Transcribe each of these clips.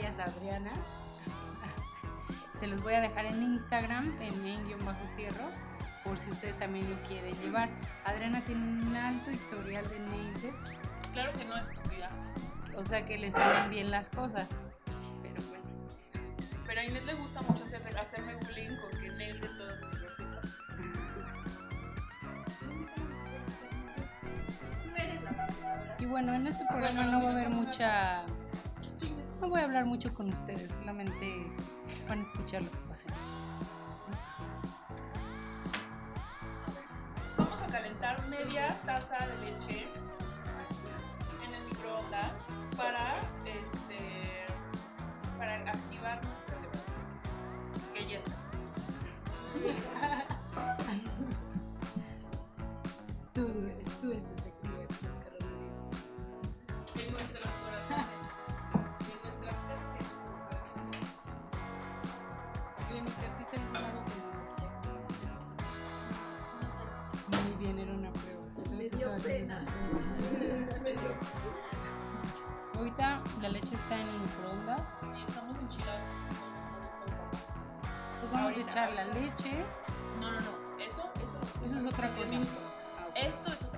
alias Adriana. Se los voy a dejar en Instagram, en en-cierro, por si ustedes también lo quieren llevar. Adriana tiene un alto historial de nail Claro que no, estúpida. o sea que le salen bien las cosas. Pero bueno. Pero a Inés le gusta mucho hacer, hacerme bullying con que nail de todo mi rosita. Y bueno, en este programa no va a haber mucha... No voy a hablar mucho con ustedes, solamente van a escuchar lo que pasa. Vamos a calentar media taza de leche en el microondas para este para activar levadura. Que ya está. ¿me te fuiste a algún lado con maquillaje? No sé. Muy bien, era una prueba. Me dio pena. Me dio- Ahorita la leche está en el microondas. Y estamos enchilados. Entonces vamos Ahorita. a echar la leche. No, no, no. Eso, eso, Eso es otra cosa. minutos. Ah. Esto es otra cosa. Es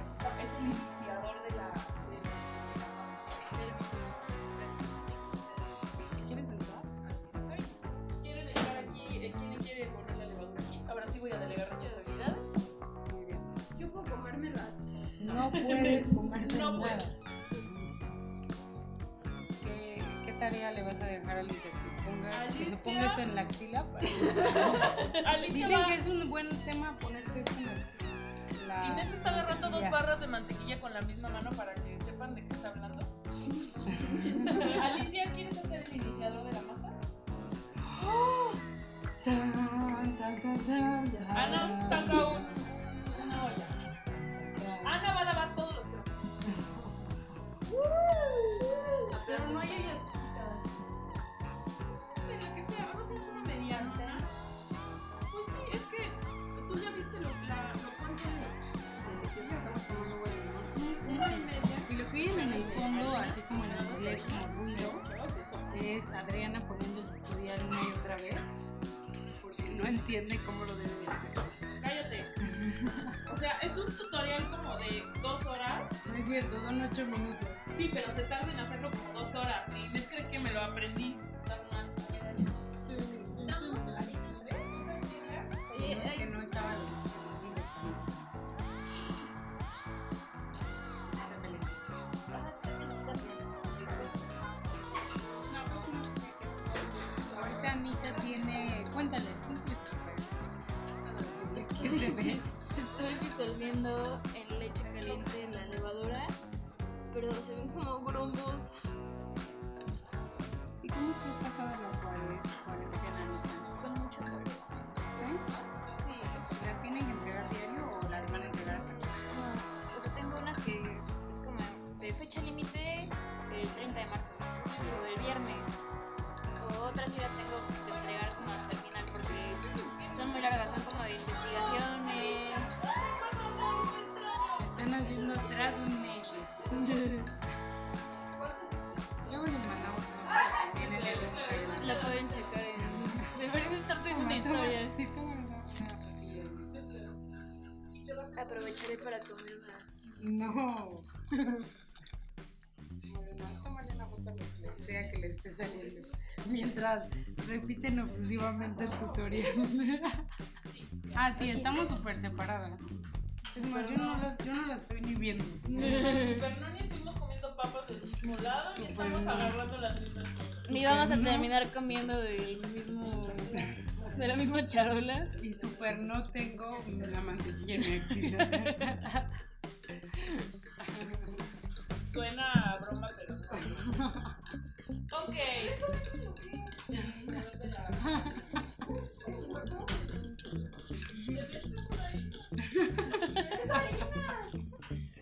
puedes comerte No nada. puedes. ¿Qué, ¿Qué tarea le vas a dejar a Alicia? Que, ponga, que se Alicia. ponga esto en la axila. para- Dicen va- que es un buen tema ponerte esto en la axila. La Inés está agarrando dos barras de mantequilla con la misma mano para que sepan de qué está hablando. Alicia, ¿quieres hacer el iniciador de la masa? Tan, tan, tan, tan. Ana cierto, son ocho minutos. Sí, pero se tarda en hacerlo como dos horas. Y Inés cree que me lo aprendí. Está mal. Estamos a 19. Oye, que no estaba ah. Ahorita Anita tiene. Cuéntales, cuéntales. ¿Qué se ve? Estoy disolviendo en leche caliente en la pero se ven como grumbos. Lo que sea que les esté saliendo. Mientras repiten obsesivamente el tutorial. ah, sí, estamos súper separadas. Es más, yo no, las, yo no las estoy ni viendo. Super no ni estuvimos comiendo papas del mismo lado ni estamos agarrando las mismas cosas. Ni vamos a terminar comiendo del mismo. de la misma charola. Y súper no tengo la mantequilla en mi. Suena a broma, pero no. ok.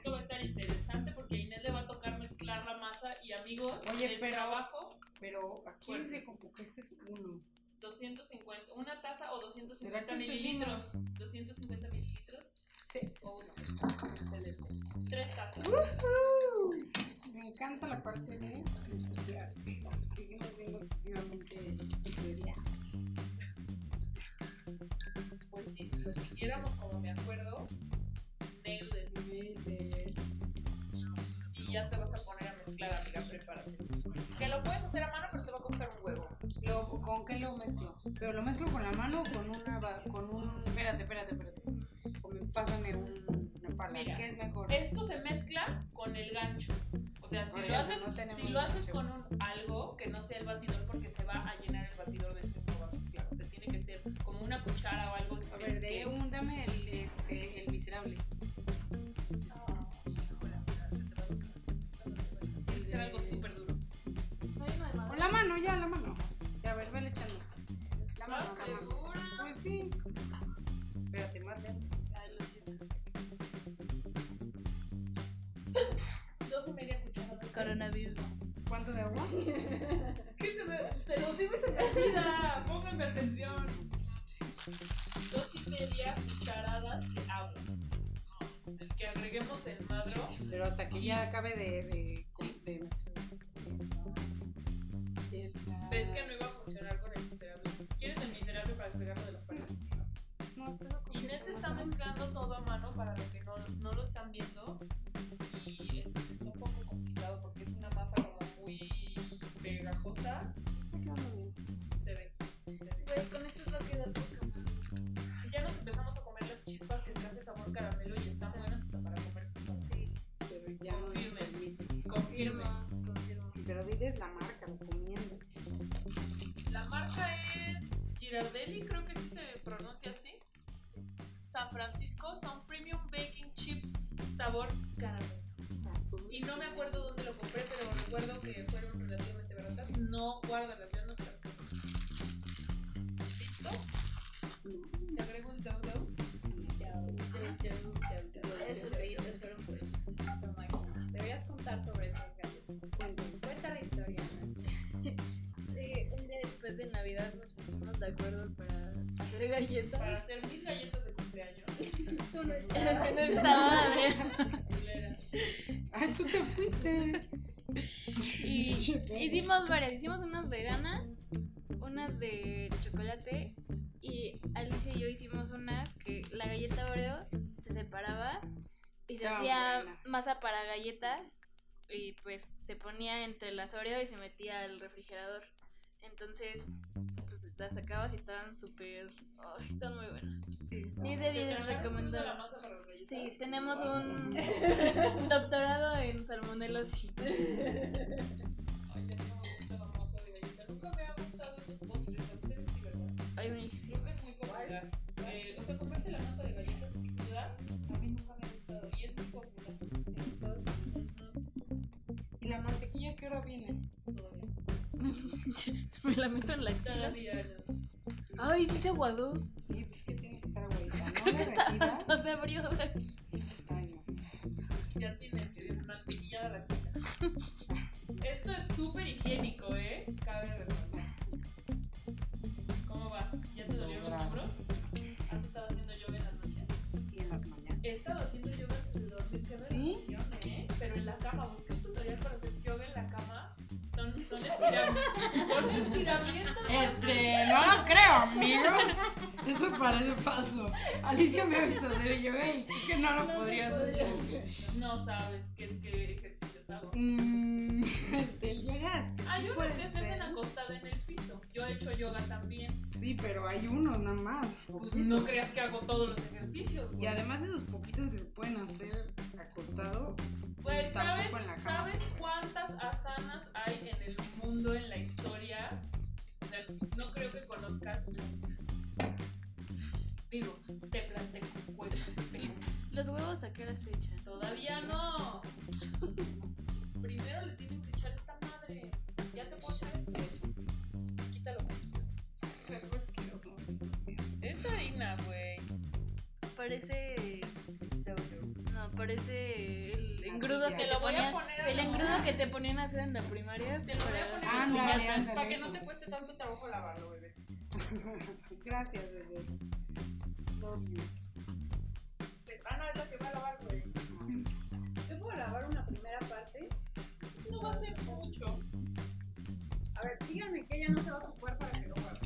Va a estar interesante porque a Inés le va a tocar mezclar la masa y amigos, Oye, el pero, trabajo. Pero ¿a quién se convocó? Este es uno. 250, una taza o 250 mililitros. 250 mililitros o uno. Excelente. Tres tazas. Me encanta la parte de ensuciar. Seguimos viendo obsesivamente Pues sí, si lo siguiéramos como me acuerdo, nailed it. Y ya te vas a poner a mezclar, amiga, prepárate. Que lo puedes hacer a mano, pero te va a costar un huevo. Lo, ¿Con qué lo mezclo? ¿Pero lo mezclo con la mano o con una... con un... Espérate, espérate, espérate. Pásame un, una pala. Mira, ¿Qué es mejor? Esto se mezcla con el gancho. O sea, si lo haces, no si lo haces con un algo que no sea el batidor, porque se va a llenar el batidor de este nuevo mezclar. O sea, tiene que ser como una cuchara o algo. A ver, de un, dame el, este, el miserable. Tiene que ser algo súper duro. No hay uno de Con la mano, ya, la mano. Ya, a ver, vele echando. La mano, ¿Estás la mano. Pues sí. Espérate, más lento. Dos y media cucharadas. Coronavirus. ¿Cuánto de agua? ¿Qué se me.? Se los digo y se me olvida. Pónganme atención. Dos y media cucharadas de agua. Que agreguemos el madro. Pero hasta que ya acabe de, de, Sí. de mezclar. Ves que no iba a funcionar con el miserable. ¿Quieres el miserable para despegarlo de las paredes? No. Inés está mezclando todo a mano para los que no, no lo están viendo. Se ve. Se ve. Güey, con esto va a quedar poca madre. Y ya nos empezamos a comer las chispas que traen de sabor caramelo y están buenas hasta para comer. Sí. Pero ya no Confirme. me permite. Confirme. Confirmo. Pero diles la marca, lo comiendo. La marca es Girardelli, creo que sí se pronuncia así. San Francisco son Premium Baking Chips sabor caramelo. Y no me acuerdo dónde lo compré, pero recuerdo que fueron relativamente baratas. No guarda las Te agrego el fueron buenos. Lo máximo. Deberías contar sobre esas galletas. Cuenta la historia. Un día después de Navidad nos pusimos de acuerdo para hacer galletas. Para hacer mis galletas de cumpleaños. Tú no estabas. No estaba Adrián. Culera. Ay, tú te fuiste. Y hicimos varias. Hicimos unas veganas, unas de chocolate. Y Alicia y yo hicimos unas que la galleta Oreo se separaba y se Estaba hacía buena. masa para galleta. Y pues se ponía entre las Oreo y se metía al refrigerador. Entonces, pues las sacabas y estaban súper. ¡Ay, están muy buenas! Sí. 10 de ¿Se 10 te habrá ocurrido la recomendadas. masa para las galletas? Sí, tenemos un doctorado en salmonelosis. Ay, ya no me gusta la masa de galleta. Nunca me ha gustado qué hora viene? Todavía. me la meto en la. Todavía no. Ay, sí se aguadó. Sí, pues que tiene que estar aguadita. No derretida. No se abrió. Ay, no. Ya tienes que mantequilla de la. Esto es súper higiénico, ¿eh? Cabe resaltar. ¿Cómo vas? ¿Ya te dolieron los hombros? ¿Has estado haciendo yoga en las noches? Y en las mañanas. He estado haciendo yoga antes de dormir, qué ¿Sí? ¿eh? Pero en la cama, busqué Son, son, estiram- son estiramientos. Este, no lo creo, amigos. Eso parece falso. Alicia me ha visto hacer yoga y que no lo podrías hacer. No sabes qué, qué ejercicios hago. Mm, llegaste. Hay sí unos que se hacen acostado en el piso. Yo he hecho yoga también. Sí, pero hay unos nada más. Pues no creas que hago todos los ejercicios. Y además esos poquitos que se pueden hacer acostado. Güey, ¿sabes, tampoco en la cama ¿sabes cuántas asanas hay en el mundo, en la historia? O sea, no creo que conozcas. Digo, te planteo. Pues, Los huevos a qué hora se echan. todavía no. Primero le tienen que echar esta madre. Ya te puedo echar esto. Quítalo. Pero es que los movimientos míos. Es harina, güey. Parece. No, parece el engrudo que Te a ponían. poner El a engrudo que te ponían a hacer en la primaria. Te lo voy a poner en Ándale, ándale, para que eso. no te cueste tanto trabajo lavarlo, bebé. Gracias, bebé. Love you. Ah, no, es la que va a lavar, güey. Yo puedo lavar una primera parte. No va a ser mucho. A ver, díganme que ella no se va a ocupar para que lo haga.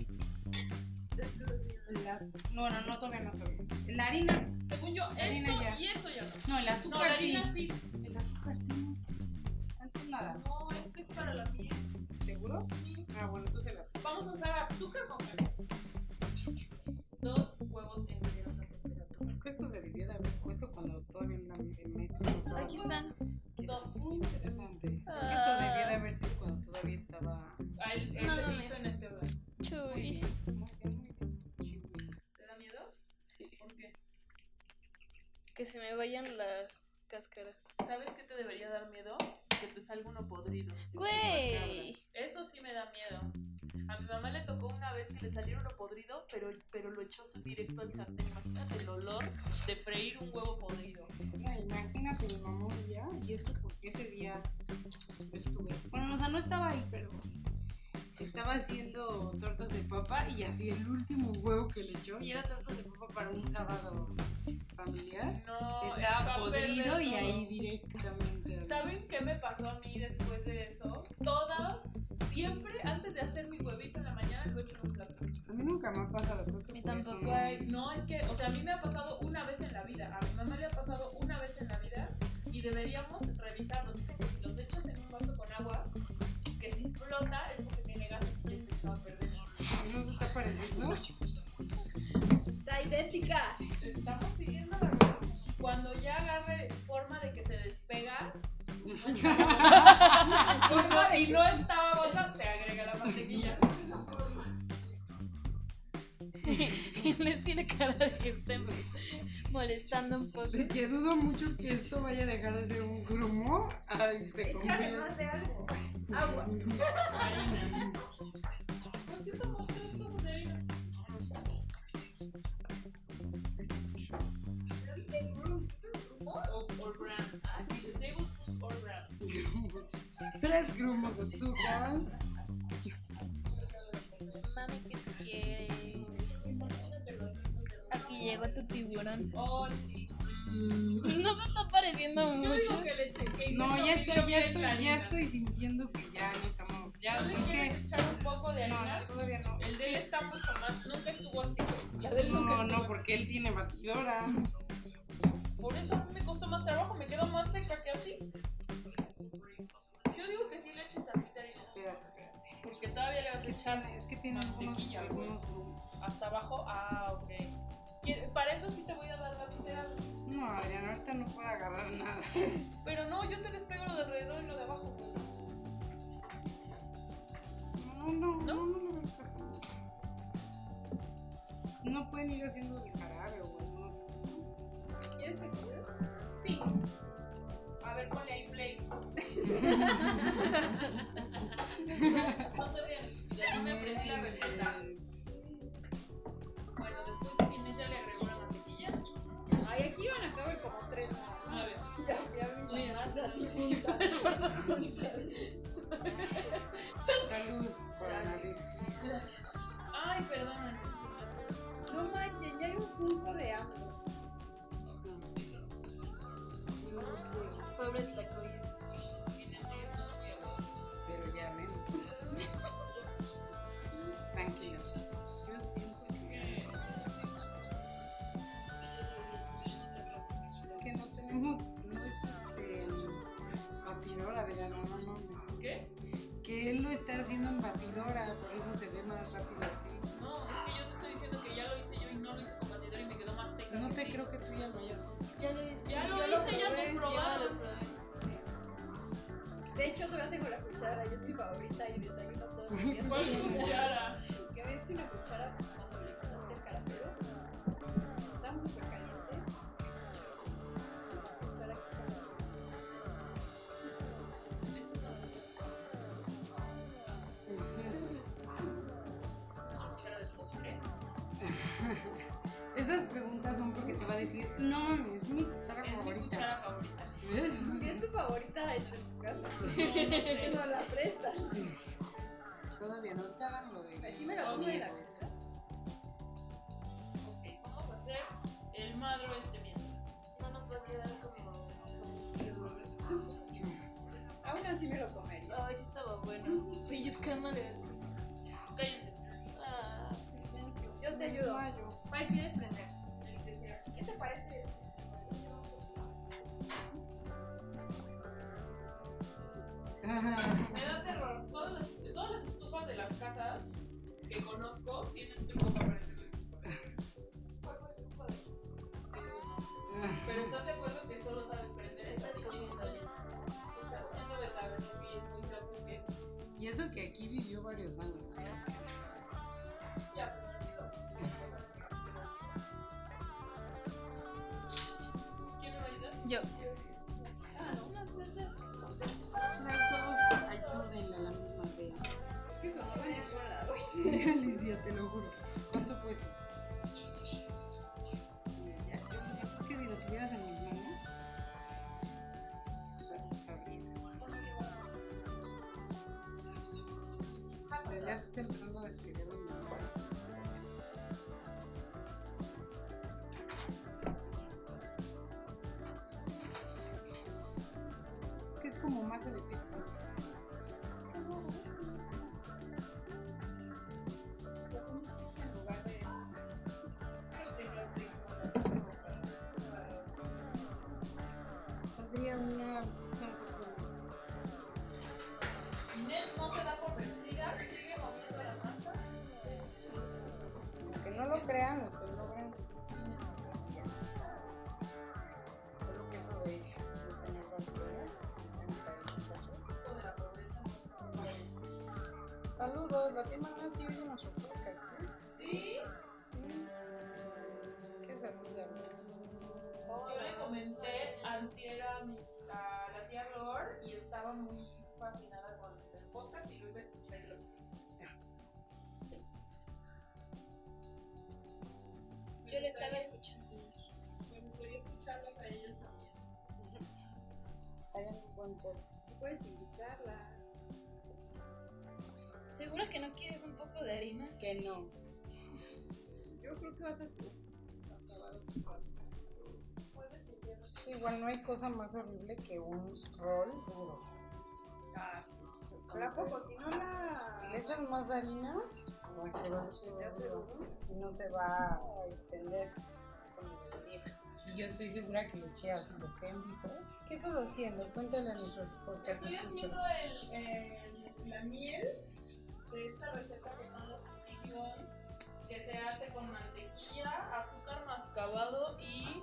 La- No, no, no, todavía no todavía. La harina. Según yo, La harina esto ya. y eso ya no. No, el No, azúcar la sí. harina sí. El azúcar sí. Antes nada. No, esto es para la piel. ¿Seguro? Sí. Ah, bueno, entonces el azúcar. Vamos a usar azúcar con canela. Dos huevos enteros a temperatura. Que eso se debió de haber puesto cuando todavía en la mezcla no. Aquí están. Dos. Muy interesante. Esto debió de haber sido cuando todavía estaba. A él, él No lo hizo en este. Muy Chuy. muy bien, muy bien. Chihuahua. ¿Te da miedo? Sí. ¿Por qué? Que se me vayan las cáscaras. ¿Sabes qué te debería dar miedo? Que te salga uno podrido. Güey. Eso sí me da miedo. A mi mamá le tocó una vez que le saliera uno podrido, pero, pero lo echó directo al sartén. Imagínate el olor de freír un huevo podrido. Imagínate mi mamá día, y eso porque ese día estuve. Bueno, o sea, no estaba ahí, pero estaba haciendo tortas de papa y así el último huevo que le echó, y era tortas de papa para un sábado familiar, No, estaba podrido y ahí directamente. ¿Saben qué me pasó a mí después de eso? Todas, siempre antes de hacer mi huevito en la mañana lo echo en un plato. A mí nunca me ha pasado, creo que A mí eso tampoco. no- es que, o sea, a mí me ha pasado una vez en la vida. A mi mamá le ha pasado una vez en la vida y deberíamos revisarlos. Dicen que si los echas en un vaso con agua, que si explota es porque tiene gases y ya se echado a perder. ¿No se está pareciendo? Está idéntica. Estamos siguiendo la. Cuando ya agarre forma de que se despega forma y no está babosa, se agrega la mantequilla. Y les tiene cara de que estén molestando un poco. Que dudo mucho que esto vaya a dejar de ser un grumo. Ay, se Échale más de algo. Agua. Tres grumos de azúcar. Mami, ¿qué tú quieres? Aquí llegó tu tiburón. Oh, sí. No se está pareciendo Yo mucho. digo que le chequé. No, ya estoy, ya estoy, ya estoy sintiendo que ya no estamos. Ya, ¿No es que. echar un poco de No, harina? no, todavía no. El de él está mucho más. Nunca estuvo así. La nunca No, no, porque él tiene batidora. Por eso a mí me costó más trabajo. Me quedo más seca que a ti. Porque todavía le vas a echar Es que tiene algunos, Mantequilla, algunos hasta abajo. Ah, ok. ¿Quiere- Para eso sí te voy a dar la visera. No, Adriana, ahorita no puedo agarrar nada. Pero no, yo te despego lo de alrededor y lo de abajo. No, no, no, ¿No? no, no. No pueden ir haciendo de jarabe o alguna otra cosa. ¿Quieres que? Sí. A ver, ponle ahí play. No se vean, ya no me aprendí la receta. Bueno, después de que Inés ya le agregó la mantequilla. Ay, aquí van a caber como tres. A ver. Ya, ya vi más así juntas. Salud, coronavirus. Ay, perdón. No manches, ya hay un funko de hambre. Más rápido favorita, está en tu casa. No, no sé. No la prestas. Todavía no, ahorita hagan lo de. Así me la pongo en la mesa. Ok, vamos a hacer el madro este mientras. No nos va a quedar como. Aún así me lo comería. Ay, sí estaba bueno. Pellizcándole. Cállense. Ah, Yo te ayudo. ¿Cuál quieres prender? Me da terror. Todas las, todas las estufas de las casas que conozco tienen truco para prender Pero estás de acuerdo que solo sabes prender esa de Y eso que aquí vivió varios años. ¿eh? ya se me olvidó. ¿Quién me va a ayudar? Yo. Te lo juro. ¿Cuánto cuesta? Es que si lo tuvieras en mis manos, lo. O sea, ya se está empezando a despegar Saludos, la tema más sí oye nuestro podcast, ¿eh? Sí, Sí. ¿Qué saluda? yo le comenté antier a, mi, a la tía Lor y estaba muy fascinada con el podcast y lo iba a escuchar y lo Yo lo estaba escuchando. Me gustaría escucharlas a ellos también. Hagan un buen podcast. Si puedes invitarlas. ¿Segura que no quieres un poco de harina? Que no. Yo creo que vas a acabar Sí, igual no hay cosa más horrible que un rol duro. Ah, sí. Pero a poco, si no la. Si le echas más harina, va a Ya se duro y no se va a extender. Y yo estoy segura que le eché ácido Ken dijo, ¿qué estás haciendo? Cuéntale a nuestros podcast Estoy escuchas. haciendo el, el- la miel de esta receta que son los buns, que se hace con mantequilla, azúcar mascabado y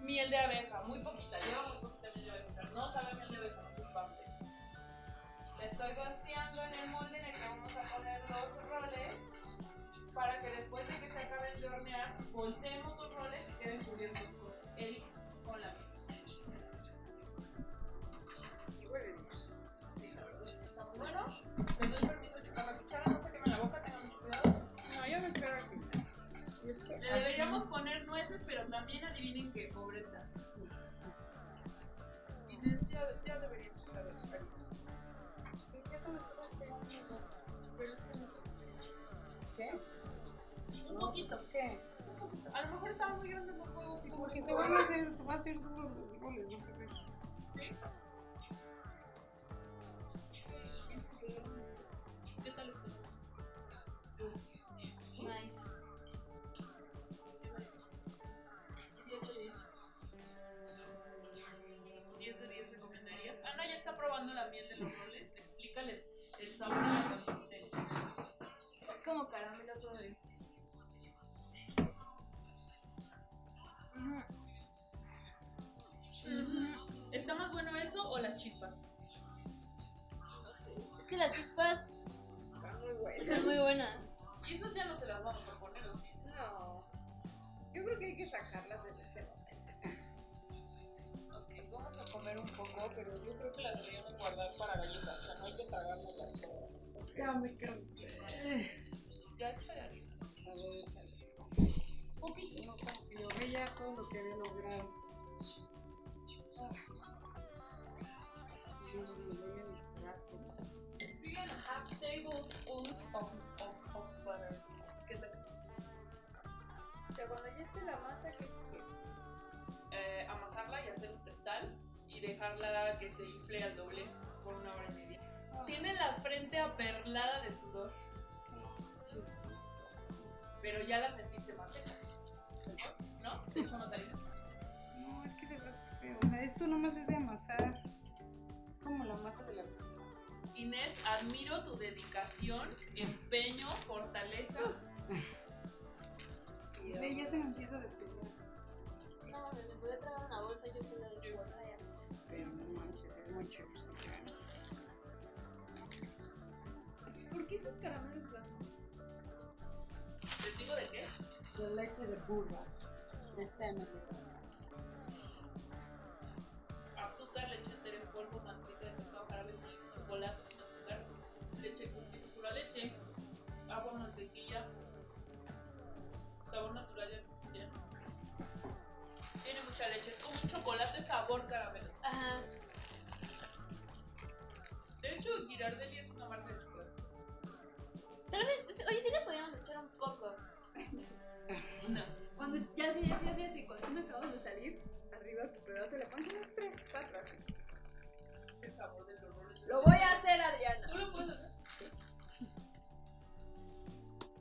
miel de abeja, muy poquita, lleva muy poquita miel de abeja, no sabe miel de abeja, no se parte. La estoy vaciando en el molde en el que vamos a poner los roles para que después de que se acaben de hornear, volteemos los roles y queden cubiertos con el con la miel. Adivinen qué, pobreza. Ya, ya deberíamos saber. ¿Qué? Un No, poquito. ¿Qué? un poquito. A lo mejor estaba muy grande y por Porque se van a hacer, los roles, ¿no? ¿Sí? Las chispas? No sé. Es que las chispas Está muy bueno. están muy buenas. Y esos ya no se las vamos a poner, ¿o sí? No. Yo creo que hay que sacarlas de este momento. Ok, vamos a comer un poco, pero yo creo que las deberíamos guardar para galletas. O sea, no hay que tragarlas todas. Ya me cansé. Ya échale harina. A ver, échale. Poquito. No confío. Ve ya lo que había logrado. Three and a half tablespoons of, of, of butter. ¿Qué tal eso? O sea, cuando ya esté la masa, que Eh, amasarla y hacer un testal y dejarla que se infle al doble por una hora y media. Tiene la frente aperlada de sudor, Chis. pero ya la sentiste más seca. ¿No? ¿Te echo más harina? No, es que se hace feo. O sea, esto nomás es de amasar. Es como la masa de la. Inés, admiro tu dedicación, empeño, fortaleza. Ve, ya se me empieza a despegar. No me pude tragar una bolsa yo sola de igual. Pero no manches, es mucho ejercicio. ¿Por qué esos caramelos blancos? ¿Les digo de qué? De leche de burra. De semen de azúcar, leche entera en polvo, manteca leche cultivo pura leche, agua, mantequilla, sabor natural y artificial. Tiene mucha leche, es como un chocolate sabor caramelo. Ajá. De hecho, Girardelli es una marca de chocolates. Tal vez, oye, sí le podíamos echar un poco. Una. Cuando ya sí, ya sí, ya sí, ya sí, cuando me acabas de salir, arriba tu pedazo le pones unos 3, 4. El sabor del es- Lo voy a hacer, Adriana. ¿Tú lo puedes hacer?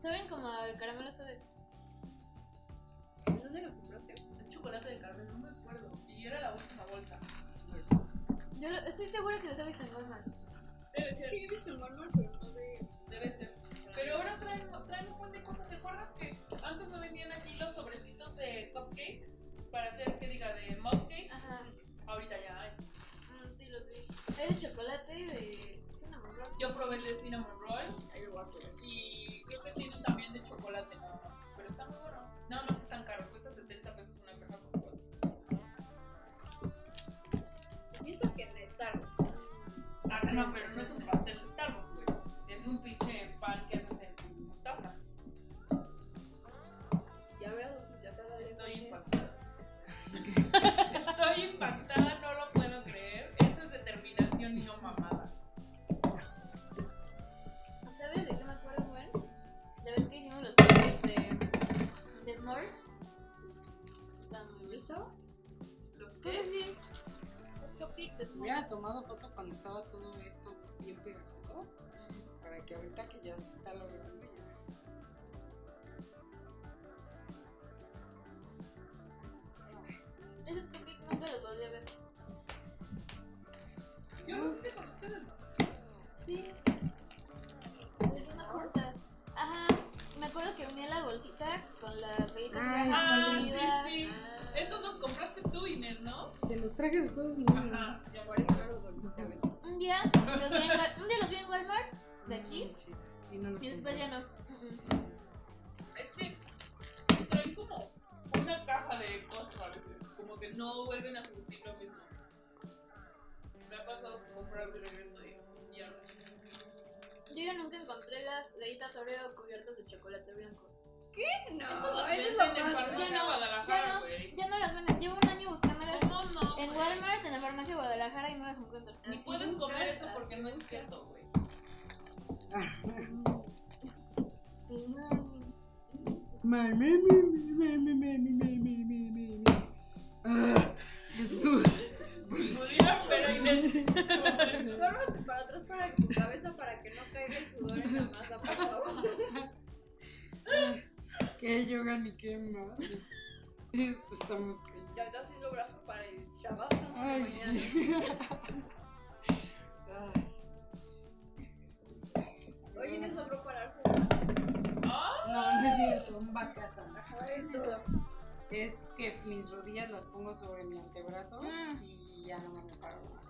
Saben como el caramelo suave. ¿Dónde los compraste? Es chocolate de caramelo, no me acuerdo. Y era la última bolsa. Yo lo- estoy segura que lo sabes en Walmart. Debe Es ser. que yo he visto en Walmart, pero no tomado foto cuando estaba todo esto bien pegajoso? Para que ahorita que ya se está logrando ya. Esos cupcakes nunca los volví a ver. yo los hice con ustedes, ¿no? Sí. Hicimos juntas. Ajá. Me acuerdo que venía la bolsita con la Graham Ah, sí, sí. Ah. Esos los compraste tú, Inés, ¿no? Te los traje de todos Ajá. Ya por eso no los volviste a ver. Un día los vi en, Wal- un día los vi en Walmart de aquí Y, no los y después ya compré. no. Es que traen como una caja de cosas a veces. Como que no vuelven a surtir lo mismo. Me ha pasado comprar de regreso y ya no. Yo ya nunca encontré las galletas Oreo cubiertas de chocolate blanco. No, Eso lo eso venden en farmacia Ya no, Guadalajara, no. güey. Ya no las venden. Llevo un año buscándolas ¿Cómo no? en? Walmart, en la farmacia de Guadalajara y no las encuentro. Ni Así puedes comer eso porque no es keto, güey. Ah, Jesús. Si pudiera, pero Inés. Solo para atrás para tu cabeza para que no caiga el sudor en la masa, por favor. Qué yoga ni qué madre. Esto está muy cañón. Ya casi lo brazo para el Shabbat Ay. Ay. Oye, Inés logró pararse. No, no es cierto, un vacaza. Es que mis rodillas las pongo sobre mi antebrazo Mm. y ya no me paro más.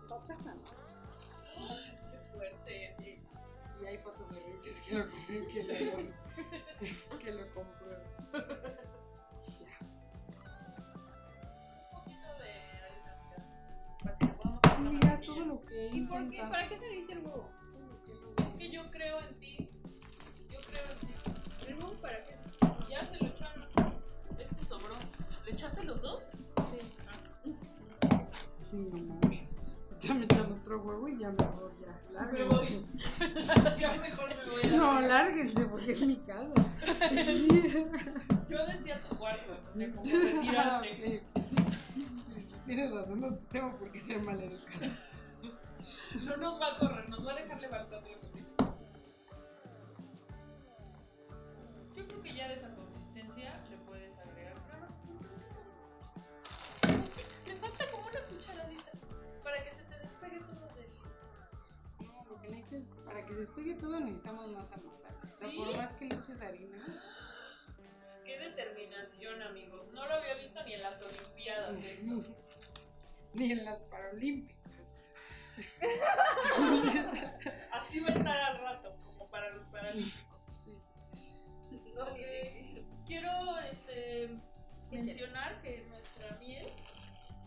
¿no? es que fuerte. Sí. Y hay fotos horribles que lo, que lo, que lo comprueban. Un poquito de Mira todo lo que ¿Y por qué? ¿Para qué saliste el huevo? Es que yo creo en ti. Yo creo en ti. ¿El huevo para qué? Ya se lo echaron. Este sobró. Le echaste los dos? Sí. Sí, no mames. Ya me echan otro huevo y ya mejor ya. Lárguense. ya mejor me voy a No, lárguense porque es mi casa. Yo decía tu cuarto, o sea, como Ah, retirarte. ok, sí. Sí, Tienes razón, no tengo por qué ser maleducada. No nos va a correr, nos va a dejar levantar los Yo creo que ya de que se despegue todo necesitamos más amasar. O sea, ¿Sí? por más que le eches harina. Qué determinación, amigos. No lo había visto ni en las Olimpiadas. Ni en las Paralímpicas. Así va a estar al rato, como para los paralímpicos. Sí. Ok. Quiero este, mencionar que nuestra miel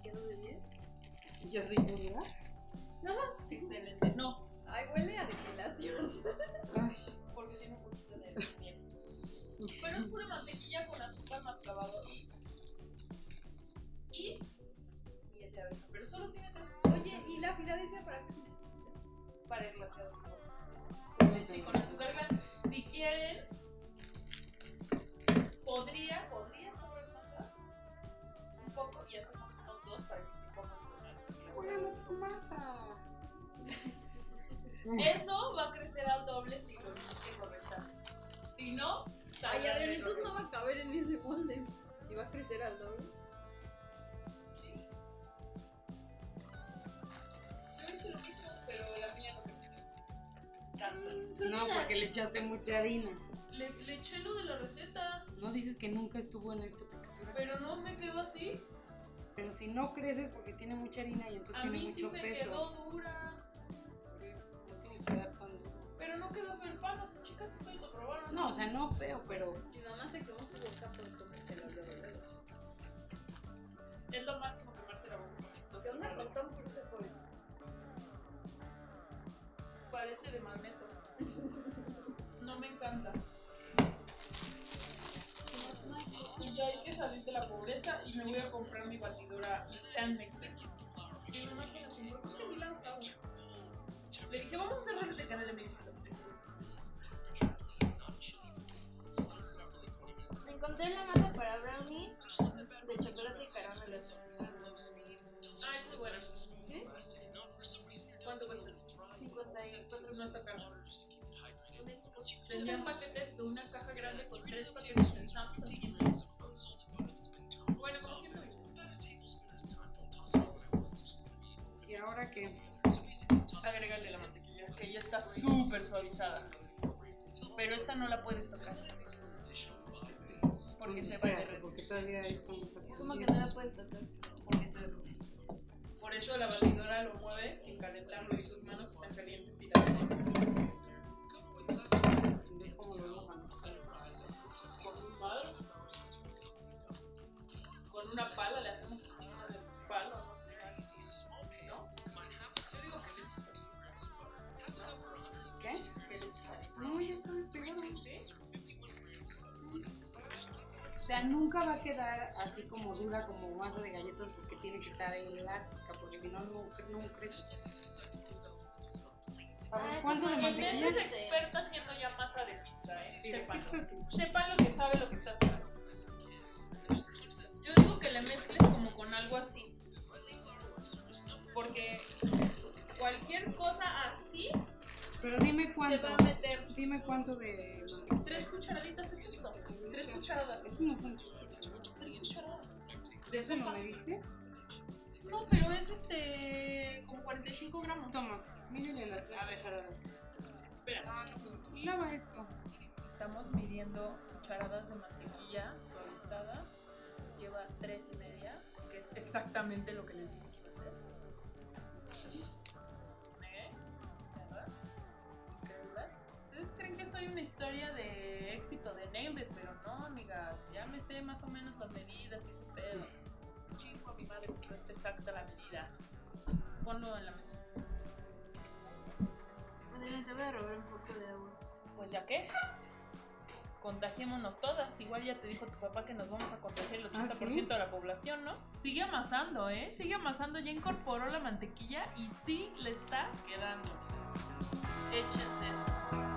¿Quedó de 10? ¿Ya se hizo ya? excelente. No, Ay, huele a depilación. Ay. porque tiene un poquito de miel. Pero es pura mantequilla con azúcar mascabado y. y. miel de abeja. Pero solo tiene tres Oye, ¿y la Filadelfia para qué se necesita? para el glaseado con leche y con azúcar glass. Si quieren, podría, podría sobrepasar un poco y hacemos unos dos para que se coman con glaseado. masa. Eso va a crecer al doble si lo hiciste correctamente. Si no, Ay, entonces no va a caber en ese molde. Si va a crecer al doble. Sí. Yo hice lo mismo, pero la mía no creció. Tanto. No, porque le echaste mucha harina. Le, le eché lo de la receta, No dices que nunca estuvo en esta textura. pero no me quedó así. Pero si no creces porque tiene mucha harina y entonces A tiene mí sí mucho me peso. quedó dura. Lo probaron. No, o sea, no feo, pero. Mi mamá se quemó su boca por comerse los dedos. Es lo máximo que Marcela la boca con estos. ¿Qué onda con. Tom Cruise joven? Parece de magneto. No me encanta. Y ya hay que salir de la pobreza y me voy a comprar mi batidora Stand Mixer. Y mi mamá se la compró, creo que ni la usaba. Le dije, vamos a hacer redes de canal de México. Encontré la masa para brownie de chocolate y caramelo. Ah, es muy buena. ¿Sí? ¿Cuánto cuesta? 54 No está caro. ¿Dónde Vendían paquetes de una caja grande con tres paquetes en Sam's a 100 pesos. Bueno, como siempre. ¿Y ahora qué? Agrégale la mantequilla, que ya está súper suavizada. Pero esta no la puedes tocar. Porque se va a porque todavía estamos ¿Cómo que no la puedes tocar? Porque se derrite. Por eso la batidora lo mueve sin calentarlo y sus manos están calientes y la Entonces, ¿cómo lo con un madre. Con una pala le hacemos sea, nunca va a quedar así como dura como masa de galletas porque tiene que estar elástica, porque si no, no, no crece. A ver, Ah, ¿cuánto de mantequilla? es experta haciendo ya masa de pizza, ¿eh? Sí, Sepan. Sepan lo que sabe lo que está haciendo. Yo digo que le mezcles como con algo así. Porque cualquier cosa así, Pero dime cuánto. Dime cuánto de tres cucharaditas es esto. Tres cucharadas. Eso no fue un Tres cucharadas. ¿De eso no me diste? No, pero es este. como 45 gramos. Toma, mídele las A ver. Espera. Lava esto. Estamos midiendo cucharadas de mantequilla suavizada. Lleva tres y media, que es exactamente lo que les dije que hacer. De Nailed It, pero no, amigas. Ya me sé más o menos las medidas y ese pedo. Chingo a mi madre si no está exacta la medida. Ponlo en la mesa. Te voy a robar un poco de agua. Pues ya que. contagiémonos todas. Igual ya te dijo tu papá que nos vamos a contagiar el 80% ¿Ah, sí? de la población, ¿no? Sigue amasando, ¿eh? Sigue amasando, ya incorporó la mantequilla y sí le está quedando, amigos. Échense eso.